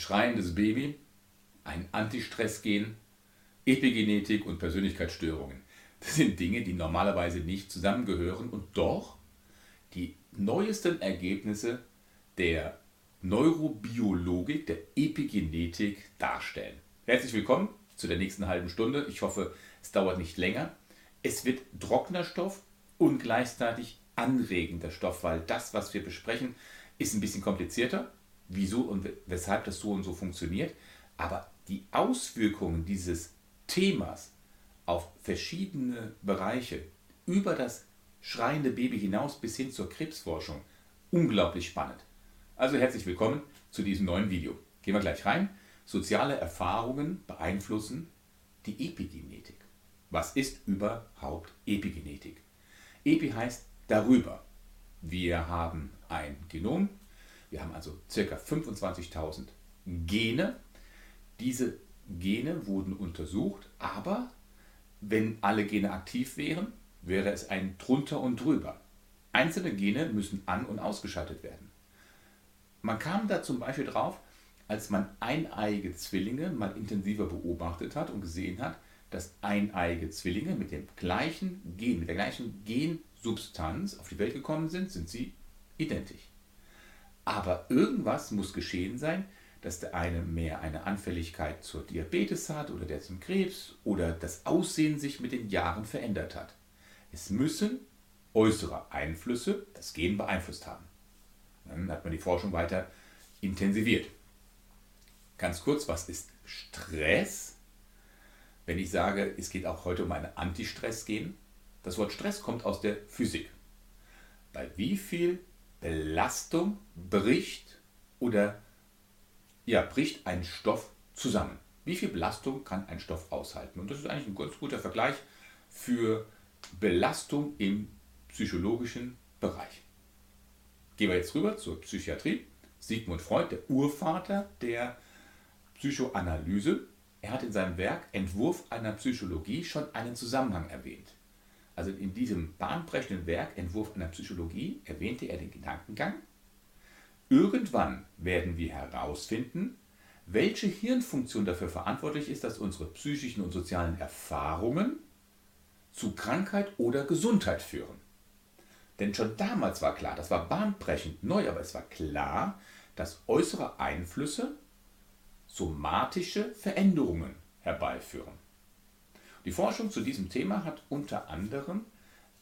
schreiendes Baby, ein Antistressgen, Epigenetik und Persönlichkeitsstörungen. Das sind Dinge, die normalerweise nicht zusammengehören und doch die neuesten Ergebnisse der Neurobiologik, der Epigenetik darstellen. Herzlich willkommen zu der nächsten halben Stunde. Ich hoffe, es dauert nicht länger. Es wird trockener Stoff und gleichzeitig anregender Stoff, weil das, was wir besprechen, ist ein bisschen komplizierter. Wieso und weshalb das so und so funktioniert. Aber die Auswirkungen dieses Themas auf verschiedene Bereiche über das schreiende Baby hinaus bis hin zur Krebsforschung unglaublich spannend. Also herzlich willkommen zu diesem neuen Video. Gehen wir gleich rein. Soziale Erfahrungen beeinflussen die Epigenetik. Was ist überhaupt Epigenetik? Epi heißt darüber. Wir haben ein Genom, wir haben also ca. 25.000 Gene. Diese Gene wurden untersucht, aber wenn alle Gene aktiv wären, wäre es ein drunter und drüber. Einzelne Gene müssen an- und ausgeschaltet werden. Man kam da zum Beispiel drauf, als man eineiige Zwillinge mal intensiver beobachtet hat und gesehen hat, dass eineiige Zwillinge mit dem gleichen Gen, mit der gleichen Gensubstanz auf die Welt gekommen sind, sind sie identisch. Aber irgendwas muss geschehen sein, dass der eine mehr eine Anfälligkeit zur Diabetes hat oder der zum Krebs oder das Aussehen sich mit den Jahren verändert hat. Es müssen äußere Einflüsse das Gen beeinflusst haben. Dann hat man die Forschung weiter intensiviert. Ganz kurz, was ist Stress? Wenn ich sage, es geht auch heute um ein Antistress-Gen, das Wort Stress kommt aus der Physik. Bei wie viel Belastung bricht oder ja, bricht ein Stoff zusammen. Wie viel Belastung kann ein Stoff aushalten? Und das ist eigentlich ein ganz guter Vergleich für Belastung im psychologischen Bereich. Gehen wir jetzt rüber zur Psychiatrie. Sigmund Freud, der Urvater der Psychoanalyse, er hat in seinem Werk Entwurf einer Psychologie schon einen Zusammenhang erwähnt. Also in diesem bahnbrechenden Werk Entwurf einer Psychologie erwähnte er den Gedankengang, Irgendwann werden wir herausfinden, welche Hirnfunktion dafür verantwortlich ist, dass unsere psychischen und sozialen Erfahrungen zu Krankheit oder Gesundheit führen. Denn schon damals war klar, das war bahnbrechend neu, aber es war klar, dass äußere Einflüsse somatische Veränderungen herbeiführen. Die Forschung zu diesem Thema hat unter anderem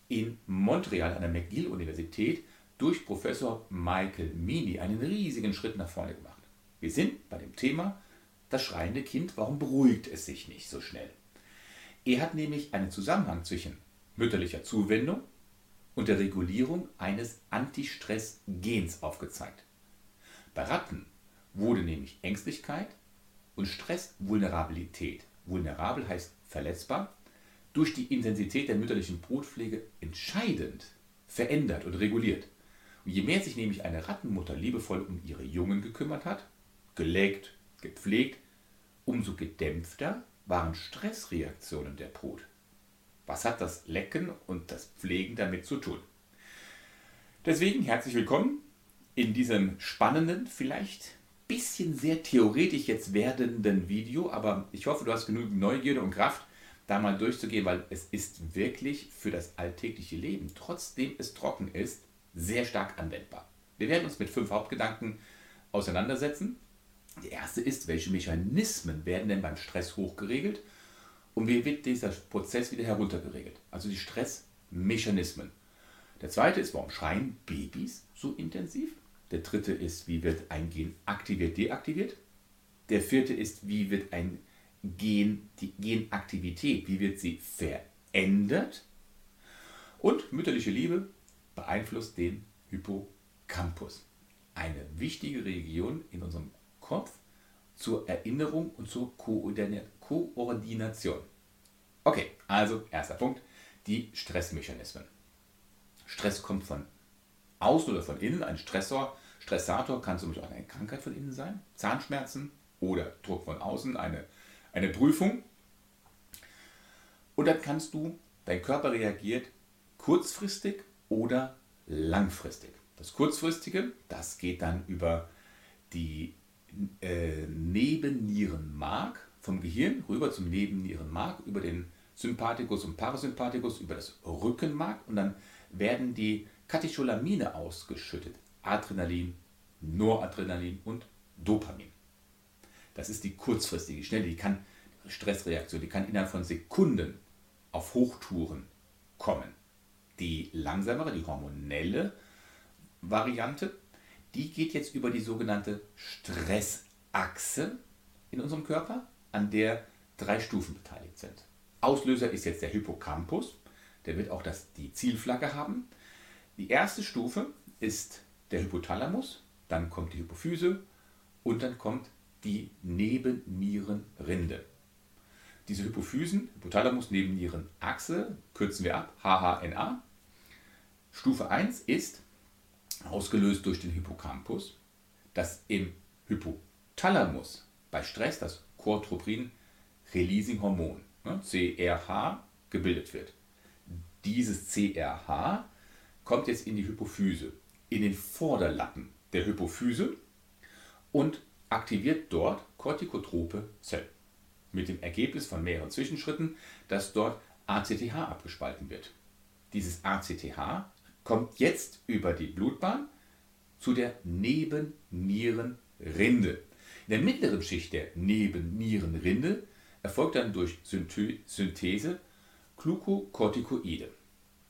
in Montreal an der McGill-Universität durch Professor Michael Mini einen riesigen Schritt nach vorne gemacht. Wir sind bei dem Thema das schreiende Kind, warum beruhigt es sich nicht so schnell? Er hat nämlich einen Zusammenhang zwischen mütterlicher Zuwendung und der Regulierung eines Antistress-Gens aufgezeigt. Bei Ratten wurde nämlich Ängstlichkeit und Stressvulnerabilität, vulnerabel heißt verletzbar, durch die Intensität der mütterlichen Brutpflege entscheidend verändert und reguliert. Und je mehr sich nämlich eine Rattenmutter liebevoll um ihre Jungen gekümmert hat, geleckt, gepflegt, umso gedämpfter waren Stressreaktionen der Brut. Was hat das Lecken und das Pflegen damit zu tun? Deswegen herzlich willkommen in diesem spannenden, vielleicht bisschen sehr theoretisch jetzt werdenden Video, aber ich hoffe, du hast genug Neugierde und Kraft, da mal durchzugehen, weil es ist wirklich für das alltägliche Leben, trotzdem es trocken ist, sehr stark anwendbar. Wir werden uns mit fünf Hauptgedanken auseinandersetzen. Der erste ist, welche Mechanismen werden denn beim Stress hochgeregelt und wie wird dieser Prozess wieder heruntergeregelt? Also die Stressmechanismen. Der zweite ist, warum schreien Babys so intensiv? Der dritte ist, wie wird ein Gen aktiviert, deaktiviert? Der vierte ist, wie wird ein Gen, die Genaktivität, wie wird sie verändert? Und mütterliche Liebe, beeinflusst den Hippocampus. Eine wichtige Region in unserem Kopf zur Erinnerung und zur Koordination. Okay, also erster Punkt, die Stressmechanismen. Stress kommt von außen oder von innen. Ein Stressor, Stressator kann zum Beispiel eine Krankheit von innen sein, Zahnschmerzen oder Druck von außen, eine, eine Prüfung. Und dann kannst du, dein Körper reagiert kurzfristig oder langfristig. Das kurzfristige, das geht dann über die äh, Nebennierenmark vom Gehirn rüber zum Nebennierenmark über den Sympathikus und Parasympathikus über das Rückenmark und dann werden die Katecholamine ausgeschüttet. Adrenalin, Noradrenalin und Dopamin. Das ist die kurzfristige, schnelle, die kann Stressreaktion, die kann innerhalb von Sekunden auf Hochtouren kommen. Die langsamere, die hormonelle Variante, die geht jetzt über die sogenannte Stressachse in unserem Körper, an der drei Stufen beteiligt sind. Auslöser ist jetzt der Hippocampus, der wird auch das, die Zielflagge haben. Die erste Stufe ist der Hypothalamus, dann kommt die Hypophyse und dann kommt die Nebennierenrinde. Diese Hypophysen, Hypothalamus, Nebennierenachse, kürzen wir ab, HHNA. Stufe 1 ist ausgelöst durch den Hippocampus, dass im Hypothalamus bei Stress das Cortroprin-Releasing-Hormon, ne, CRH, gebildet wird. Dieses CRH kommt jetzt in die Hypophyse, in den Vorderlappen der Hypophyse und aktiviert dort kortikotrope Zellen. Mit dem Ergebnis von mehreren Zwischenschritten, dass dort ACTH abgespalten wird. Dieses ACTH kommt jetzt über die Blutbahn zu der Nebennierenrinde. In der mittleren Schicht der Nebennierenrinde erfolgt dann durch Synthese Glucocorticoide,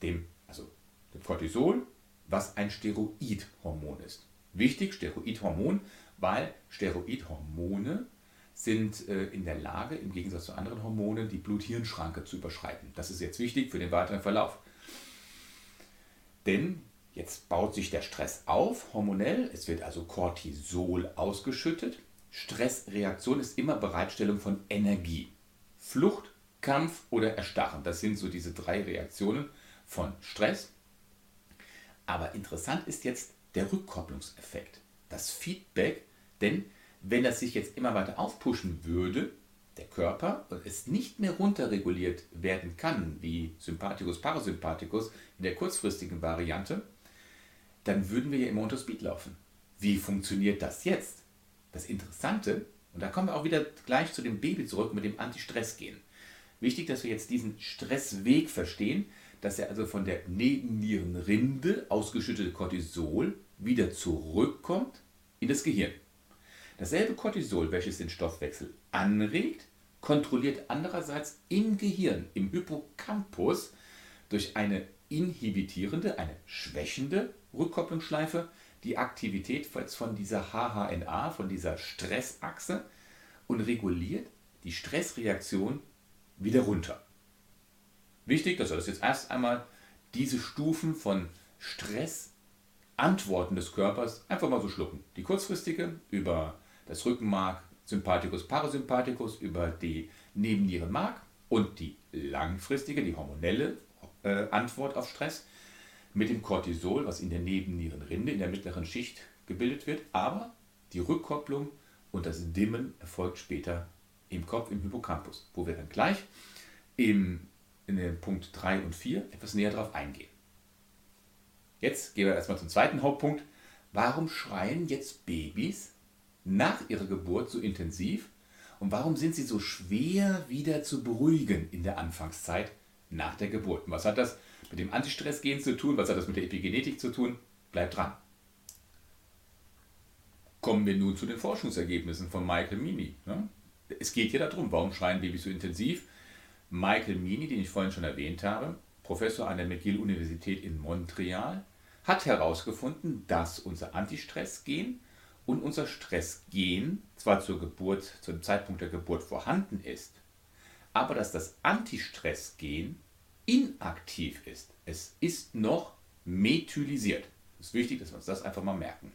dem, also dem Cortisol, was ein Steroidhormon ist. Wichtig, Steroidhormon, weil Steroidhormone sind äh, in der Lage, im Gegensatz zu anderen Hormonen, die Blut-Hirn-Schranke zu überschreiten. Das ist jetzt wichtig für den weiteren Verlauf. Denn jetzt baut sich der Stress auf, hormonell, es wird also Cortisol ausgeschüttet. Stressreaktion ist immer Bereitstellung von Energie. Flucht, Kampf oder Erstarren, das sind so diese drei Reaktionen von Stress. Aber interessant ist jetzt der Rückkopplungseffekt, das Feedback, denn wenn das sich jetzt immer weiter aufpushen würde, der Körper, und es nicht mehr runterreguliert werden kann, wie Sympathikus, Parasympathikus in der kurzfristigen Variante, dann würden wir ja immer unter Speed laufen. Wie funktioniert das jetzt? Das Interessante, und da kommen wir auch wieder gleich zu dem Baby zurück mit dem Anti-Stress-Gehen. Wichtig, dass wir jetzt diesen Stressweg verstehen, dass er also von der Nebennierenrinde ausgeschüttete Cortisol wieder zurückkommt in das Gehirn. Dasselbe Cortisol, welches den Stoffwechsel anregt, kontrolliert andererseits im Gehirn, im Hippocampus, durch eine inhibitierende, eine schwächende Rückkopplungsschleife die Aktivität von dieser HHNA, von dieser Stressachse und reguliert die Stressreaktion wieder runter. Wichtig, dass wir das jetzt erst einmal diese Stufen von Stressantworten des Körpers einfach mal so schlucken. Die kurzfristige über das Rückenmark, Sympathikus, Parasympathikus über die Nebennierenmark und die langfristige, die hormonelle äh, Antwort auf Stress mit dem Cortisol, was in der Nebennierenrinde, in der mittleren Schicht gebildet wird. Aber die Rückkopplung und das Dimmen erfolgt später im Kopf, im Hippocampus, wo wir dann gleich im, in den Punkt 3 und 4 etwas näher darauf eingehen. Jetzt gehen wir erstmal zum zweiten Hauptpunkt. Warum schreien jetzt Babys nach ihrer Geburt so intensiv und warum sind sie so schwer wieder zu beruhigen in der Anfangszeit nach der Geburt? Was hat das mit dem Antistressgen zu tun? Was hat das mit der Epigenetik zu tun? Bleibt dran. Kommen wir nun zu den Forschungsergebnissen von Michael Mini. Ne? Es geht hier darum, warum schreien Babys so intensiv? Michael Mini, den ich vorhin schon erwähnt habe, Professor an der McGill-Universität in Montreal, hat herausgefunden, dass unser Antistressgen und unser Stressgen zwar zur Geburt, zu dem Zeitpunkt der Geburt vorhanden ist, aber dass das Antistressgen inaktiv ist. Es ist noch methylisiert. Es ist wichtig, dass wir uns das einfach mal merken.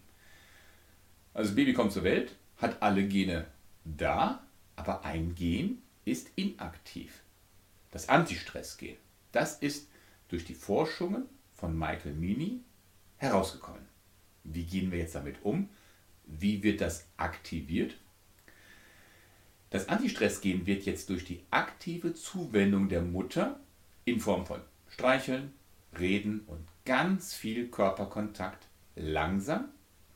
Also das Baby kommt zur Welt, hat alle Gene da, aber ein Gen ist inaktiv. Das Antistressgen. Das ist durch die Forschungen von Michael Mini herausgekommen. Wie gehen wir jetzt damit um? Wie wird das aktiviert? Das Antistressgen wird jetzt durch die aktive Zuwendung der Mutter in Form von Streicheln, Reden und ganz viel Körperkontakt langsam,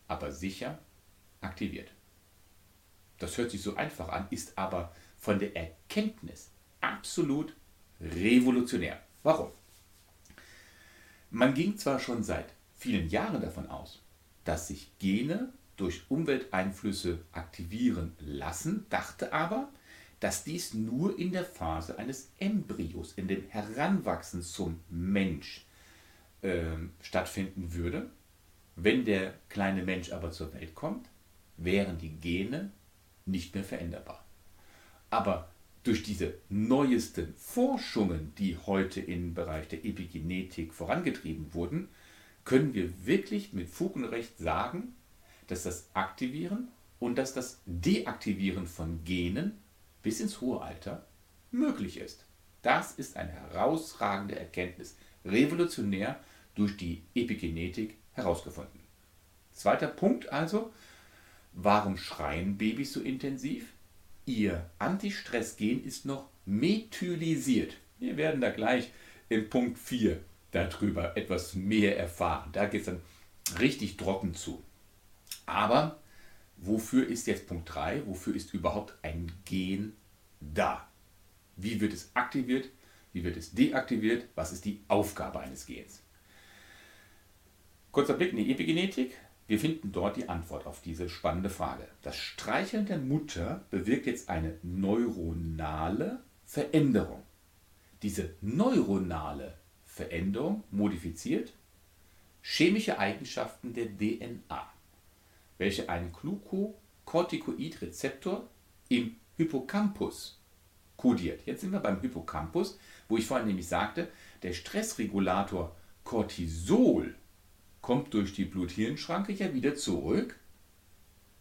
aber sicher aktiviert. Das hört sich so einfach an, ist aber von der Erkenntnis absolut revolutionär. Warum? Man ging zwar schon seit vielen Jahren davon aus, dass sich Gene durch Umwelteinflüsse aktivieren lassen, dachte aber, dass dies nur in der Phase eines Embryos, in dem Heranwachsen zum Mensch äh, stattfinden würde. Wenn der kleine Mensch aber zur Welt kommt, wären die Gene nicht mehr veränderbar. Aber durch diese neuesten Forschungen, die heute im Bereich der Epigenetik vorangetrieben wurden, können wir wirklich mit Fug und Recht sagen, dass das Aktivieren und dass das Deaktivieren von Genen bis ins hohe Alter möglich ist. Das ist eine herausragende Erkenntnis, revolutionär durch die Epigenetik herausgefunden. Zweiter Punkt also, warum schreien Babys so intensiv? Ihr Antistressgen ist noch methylisiert. Wir werden da gleich im Punkt 4 darüber etwas mehr erfahren. Da geht es dann richtig trocken zu. Aber wofür ist jetzt Punkt 3? Wofür ist überhaupt ein Gen da? Wie wird es aktiviert? Wie wird es deaktiviert? Was ist die Aufgabe eines Gens? Kurzer Blick in die Epigenetik. Wir finden dort die Antwort auf diese spannende Frage. Das Streicheln der Mutter bewirkt jetzt eine neuronale Veränderung. Diese neuronale Veränderung modifiziert chemische Eigenschaften der DNA, welche einen Glucocorticoid-Rezeptor im Hippocampus kodiert. Jetzt sind wir beim Hippocampus, wo ich vorhin nämlich sagte, der Stressregulator Cortisol kommt durch die Blut-Hirn-Schranke ja wieder zurück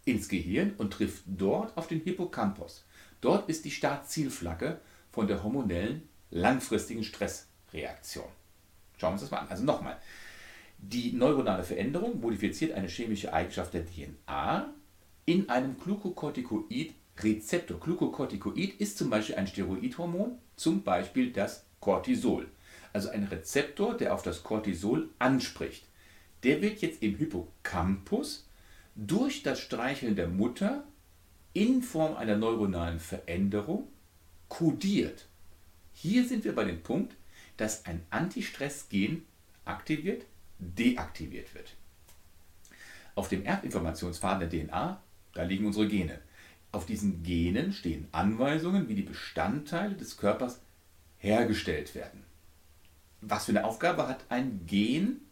ins Gehirn und trifft dort auf den Hippocampus. Dort ist die Startzielflagge von der hormonellen langfristigen Stressreaktion. Schauen wir uns das mal an. Also nochmal. Die neuronale Veränderung modifiziert eine chemische Eigenschaft der DNA in einem Glucocorticoid-Rezeptor. Glucocorticoid ist zum Beispiel ein Steroidhormon, zum Beispiel das Cortisol. Also ein Rezeptor, der auf das Cortisol anspricht der wird jetzt im Hippocampus durch das Streicheln der Mutter in Form einer neuronalen Veränderung kodiert. Hier sind wir bei dem Punkt, dass ein Antistress-Gen aktiviert, deaktiviert wird. Auf dem Erbinformationsfaden der DNA, da liegen unsere Gene. Auf diesen Genen stehen Anweisungen, wie die Bestandteile des Körpers hergestellt werden. Was für eine Aufgabe hat ein Gen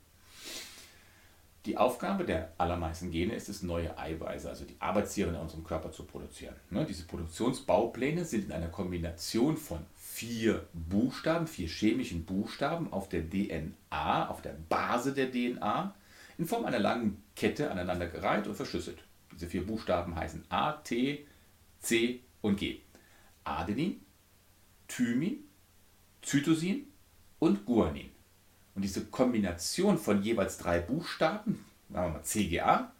die Aufgabe der allermeisten Gene ist es, neue Eiweiße, also die Arbeitstiere in unserem Körper zu produzieren. Ne, diese Produktionsbaupläne sind in einer Kombination von vier Buchstaben, vier chemischen Buchstaben auf der DNA, auf der Base der DNA, in Form einer langen Kette aneinandergereiht und verschlüsselt. Diese vier Buchstaben heißen A, T, C und G. Adenin, Thymin, Zytosin und Guanin. Und diese Kombination von jeweils drei Buchstaben, sagen wir mal CGA,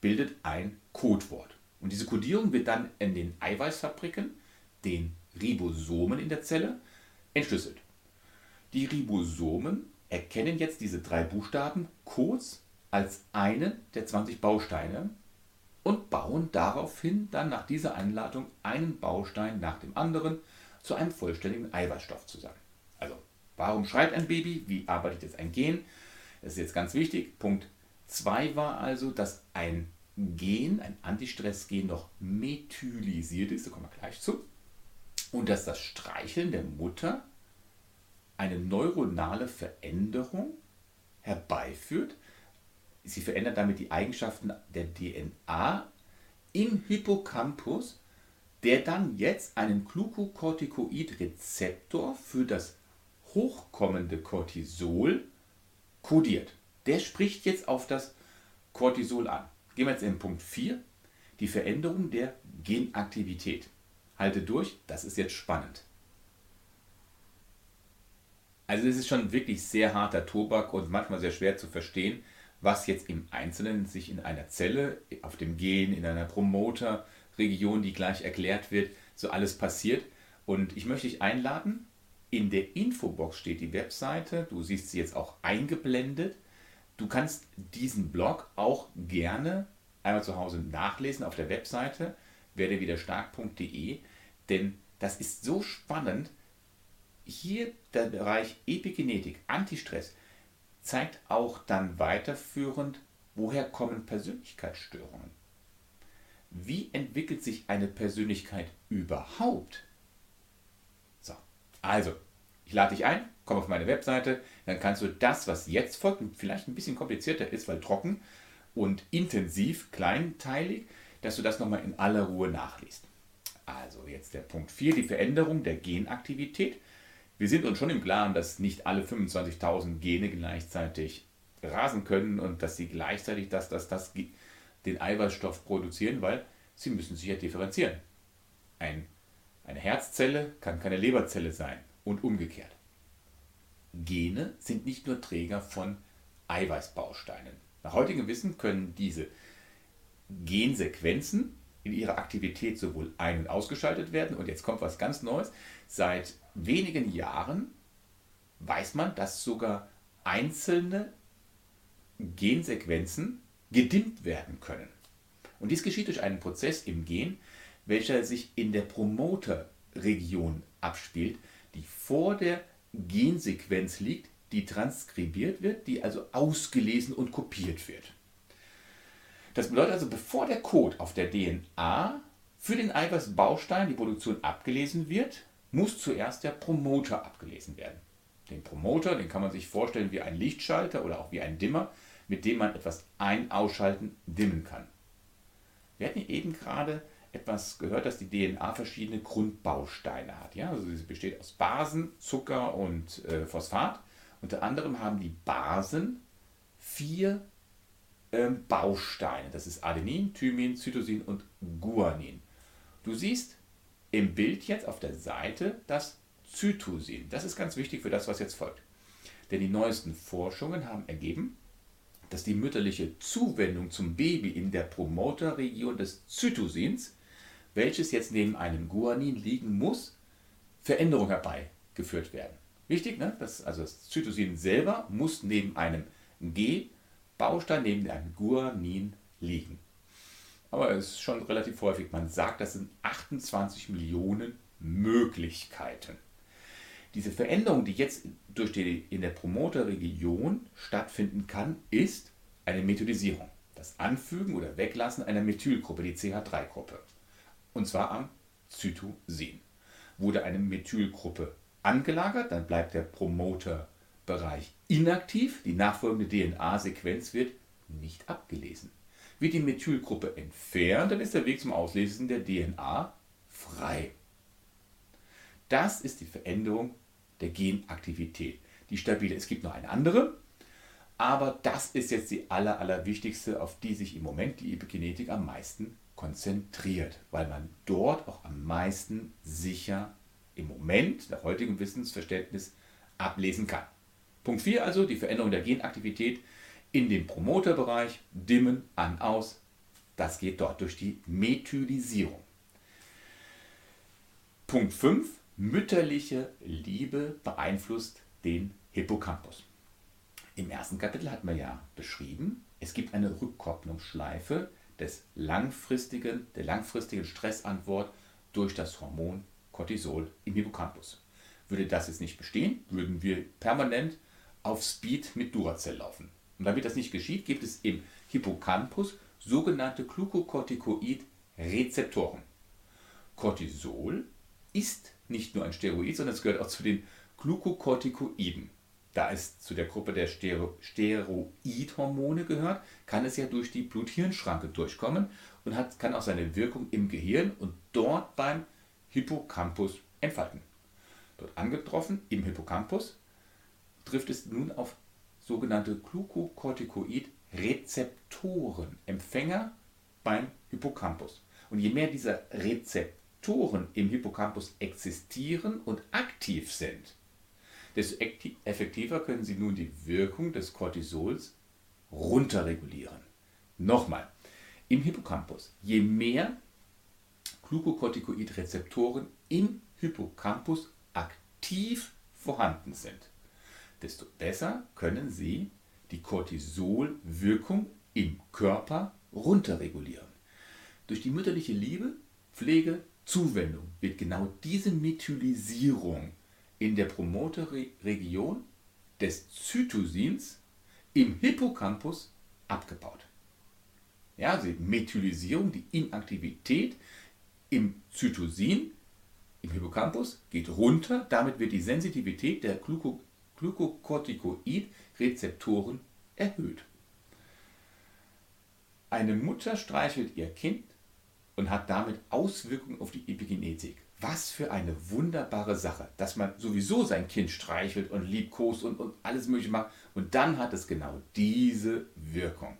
bildet ein Codewort. Und diese Codierung wird dann in den Eiweißfabriken, den Ribosomen in der Zelle, entschlüsselt. Die Ribosomen erkennen jetzt diese drei Buchstaben kurz als einen der 20 Bausteine und bauen daraufhin dann nach dieser Einladung einen Baustein nach dem anderen zu einem vollständigen Eiweißstoff zusammen. Warum schreit ein Baby? Wie arbeitet jetzt ein Gen? Das ist jetzt ganz wichtig. Punkt 2 war also, dass ein Gen, ein Antistress-Gen noch methylisiert ist, da kommen wir gleich zu, und dass das Streicheln der Mutter eine neuronale Veränderung herbeiführt. Sie verändert damit die Eigenschaften der DNA im Hippocampus, der dann jetzt einen Glucocorticoid-Rezeptor für das hochkommende Cortisol kodiert. Der spricht jetzt auf das Cortisol an. Gehen wir jetzt in Punkt 4, die Veränderung der Genaktivität. Halte durch, das ist jetzt spannend. Also es ist schon wirklich sehr harter Tobak und manchmal sehr schwer zu verstehen, was jetzt im Einzelnen sich in einer Zelle, auf dem Gen, in einer Promoterregion, die gleich erklärt wird, so alles passiert. Und ich möchte dich einladen, in der Infobox steht die Webseite, du siehst sie jetzt auch eingeblendet. Du kannst diesen Blog auch gerne einmal zu Hause nachlesen auf der Webseite. werdewiderstark.de, denn das ist so spannend. Hier der Bereich Epigenetik, Antistress, zeigt auch dann weiterführend, woher kommen Persönlichkeitsstörungen. Wie entwickelt sich eine Persönlichkeit überhaupt? So, also, ich lade dich ein, komm auf meine Webseite, dann kannst du das, was jetzt folgt, vielleicht ein bisschen komplizierter ist, weil trocken und intensiv, kleinteilig, dass du das nochmal in aller Ruhe nachliest. Also jetzt der Punkt 4, die Veränderung der Genaktivität. Wir sind uns schon im Klaren, dass nicht alle 25.000 Gene gleichzeitig rasen können und dass sie gleichzeitig das, das, das, den Eiweißstoff produzieren, weil sie müssen sich ja differenzieren. Ein, eine Herzzelle kann keine Leberzelle sein und umgekehrt. Gene sind nicht nur Träger von Eiweißbausteinen. Nach heutigem Wissen können diese Gensequenzen in ihrer Aktivität sowohl ein- und ausgeschaltet werden. Und jetzt kommt was ganz Neues. Seit wenigen Jahren weiß man, dass sogar einzelne Gensequenzen gedimmt werden können. Und dies geschieht durch einen Prozess im Gen, welcher sich in der Promoterregion abspielt, die vor der Gensequenz liegt, die transkribiert wird, die also ausgelesen und kopiert wird. Das bedeutet also, bevor der Code auf der DNA für den Eiweißbaustein, die Produktion abgelesen wird, muss zuerst der Promoter abgelesen werden. Den Promoter, den kann man sich vorstellen wie ein Lichtschalter oder auch wie ein Dimmer, mit dem man etwas ein-, ausschalten, dimmen kann. Wir hatten eben gerade etwas gehört, dass die DNA verschiedene Grundbausteine hat. Ja? Also sie besteht aus Basen, Zucker und äh, Phosphat. Unter anderem haben die Basen vier ähm, Bausteine. Das ist Adenin, Thymin, Cytosin und Guanin. Du siehst im Bild jetzt auf der Seite das Cytosin. Das ist ganz wichtig für das, was jetzt folgt. Denn die neuesten Forschungen haben ergeben, dass die mütterliche Zuwendung zum Baby in der Promoterregion des Zytosins, welches jetzt neben einem Guanin liegen muss, Veränderungen herbeigeführt werden. Wichtig, ne? das, also das Zytosin selber muss neben einem G-Baustein, neben einem Guanin liegen. Aber es ist schon relativ häufig. Man sagt, das sind 28 Millionen Möglichkeiten. Diese Veränderung, die jetzt durch die, in der Promoterregion stattfinden kann, ist eine Methodisierung. Das Anfügen oder Weglassen einer Methylgruppe, die CH3-Gruppe. Und zwar am Zytosin. Wurde eine Methylgruppe angelagert, dann bleibt der Promoterbereich inaktiv, die nachfolgende DNA-Sequenz wird nicht abgelesen. Wird die Methylgruppe entfernt, dann ist der Weg zum Auslesen der DNA frei. Das ist die Veränderung der Genaktivität, die stabile. Es gibt noch eine andere, aber das ist jetzt die aller, allerwichtigste, auf die sich im Moment die Epigenetik am meisten konzentriert, weil man dort auch am meisten sicher im Moment nach heutigem Wissensverständnis ablesen kann. Punkt 4 also, die Veränderung der Genaktivität in dem Promoterbereich, dimmen, an, aus. Das geht dort durch die Methylisierung. Punkt 5, mütterliche Liebe beeinflusst den Hippocampus. Im ersten Kapitel hatten wir ja beschrieben, es gibt eine Rückkopplungsschleife des langfristigen, der langfristigen Stressantwort durch das Hormon Cortisol im Hippocampus. Würde das jetzt nicht bestehen, würden wir permanent auf Speed mit Duracell laufen. Und damit das nicht geschieht, gibt es im Hippocampus sogenannte Glucocorticoid-Rezeptoren. Cortisol ist nicht nur ein Steroid, sondern es gehört auch zu den Glucocorticoiden. Da es zu der Gruppe der Stero Steroidhormone gehört, kann es ja durch die Blut-Hirn-Schranke durchkommen und hat, kann auch seine Wirkung im Gehirn und dort beim Hippocampus entfalten. Dort angetroffen, im Hippocampus, trifft es nun auf sogenannte Glucocorticoid-Rezeptoren, Empfänger beim Hippocampus. Und je mehr dieser Rezeptoren im Hippocampus existieren und aktiv sind, desto effektiver können sie nun die Wirkung des Cortisols runterregulieren. Nochmal, im Hippocampus, je mehr Glucocorticoid-Rezeptoren im Hippocampus aktiv vorhanden sind, desto besser können sie die Cortisolwirkung im Körper runterregulieren. Durch die mütterliche Liebe Pflege, Zuwendung wird genau diese Methylisierung in der Promoterregion des Zytosins im Hippocampus abgebaut. Ja, also die Methylisierung, die Inaktivität im Zytosin, im Hippocampus, geht runter. Damit wird die Sensitivität der Gluco Glucocorticoid-Rezeptoren erhöht. Eine Mutter streichelt ihr Kind und hat damit Auswirkungen auf die Epigenetik. Was für eine wunderbare Sache, dass man sowieso sein Kind streichelt und liebkost und, und alles Mögliche macht. Und dann hat es genau diese Wirkung.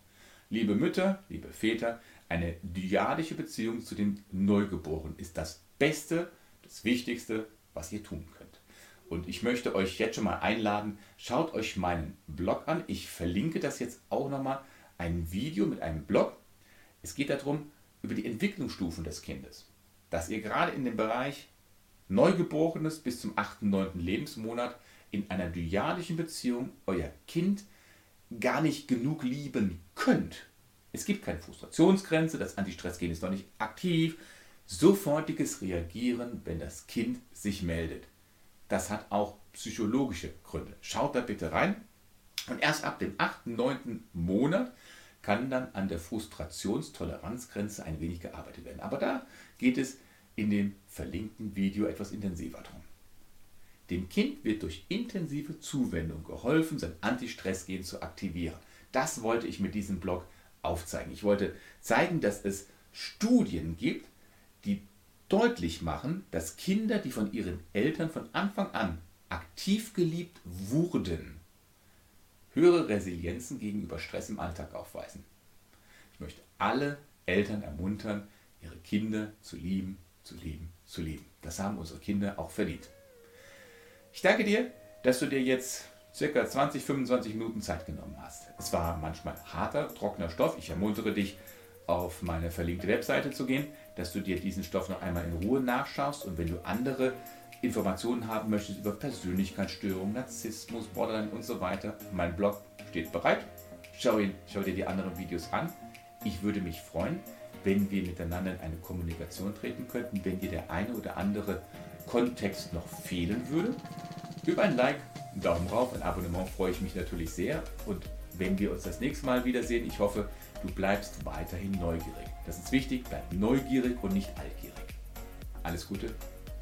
Liebe Mütter, liebe Väter, eine dyadische Beziehung zu den Neugeborenen ist das Beste, das Wichtigste, was ihr tun könnt. Und ich möchte euch jetzt schon mal einladen, schaut euch meinen Blog an. Ich verlinke das jetzt auch nochmal, ein Video mit einem Blog. Es geht darum, über die Entwicklungsstufen des Kindes. Dass ihr gerade in dem Bereich Neugeborenes bis zum 8., 9. Lebensmonat in einer dyadischen Beziehung euer Kind gar nicht genug lieben könnt. Es gibt keine Frustrationsgrenze, das Antistressgen ist noch nicht aktiv. Sofortiges Reagieren, wenn das Kind sich meldet. Das hat auch psychologische Gründe. Schaut da bitte rein. Und erst ab dem 8., 9. Monat kann dann an der Frustrationstoleranzgrenze ein wenig gearbeitet werden. Aber da geht es in dem verlinkten Video etwas intensiver drum. Dem Kind wird durch intensive Zuwendung geholfen, sein Antistressgen zu aktivieren. Das wollte ich mit diesem Blog aufzeigen. Ich wollte zeigen, dass es Studien gibt, die deutlich machen, dass Kinder, die von ihren Eltern von Anfang an aktiv geliebt wurden, höhere Resilienzen gegenüber Stress im Alltag aufweisen. Ich möchte alle Eltern ermuntern, ihre Kinder zu lieben, zu lieben, zu lieben. Das haben unsere Kinder auch verdient. Ich danke dir, dass du dir jetzt circa 20, 25 Minuten Zeit genommen hast. Es war manchmal harter, trockener Stoff. Ich ermuntere dich, auf meine verlinkte Webseite zu gehen, dass du dir diesen Stoff noch einmal in Ruhe nachschaust und wenn du andere Informationen haben möchtest über Persönlichkeitsstörungen, Narzissmus, Borderline und so weiter, mein Blog steht bereit. Schau, ihn, schau dir die anderen Videos an. Ich würde mich freuen, wenn wir miteinander in eine Kommunikation treten könnten, wenn dir der eine oder andere Kontext noch fehlen würde. Über ein Like, einen Daumen rauf, ein Abonnement freue ich mich natürlich sehr. Und wenn wir uns das nächste Mal wiedersehen, ich hoffe, du bleibst weiterhin neugierig. Das ist wichtig, bleib neugierig und nicht altgierig. Alles Gute,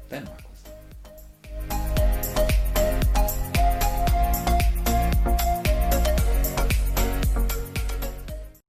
dein Marco.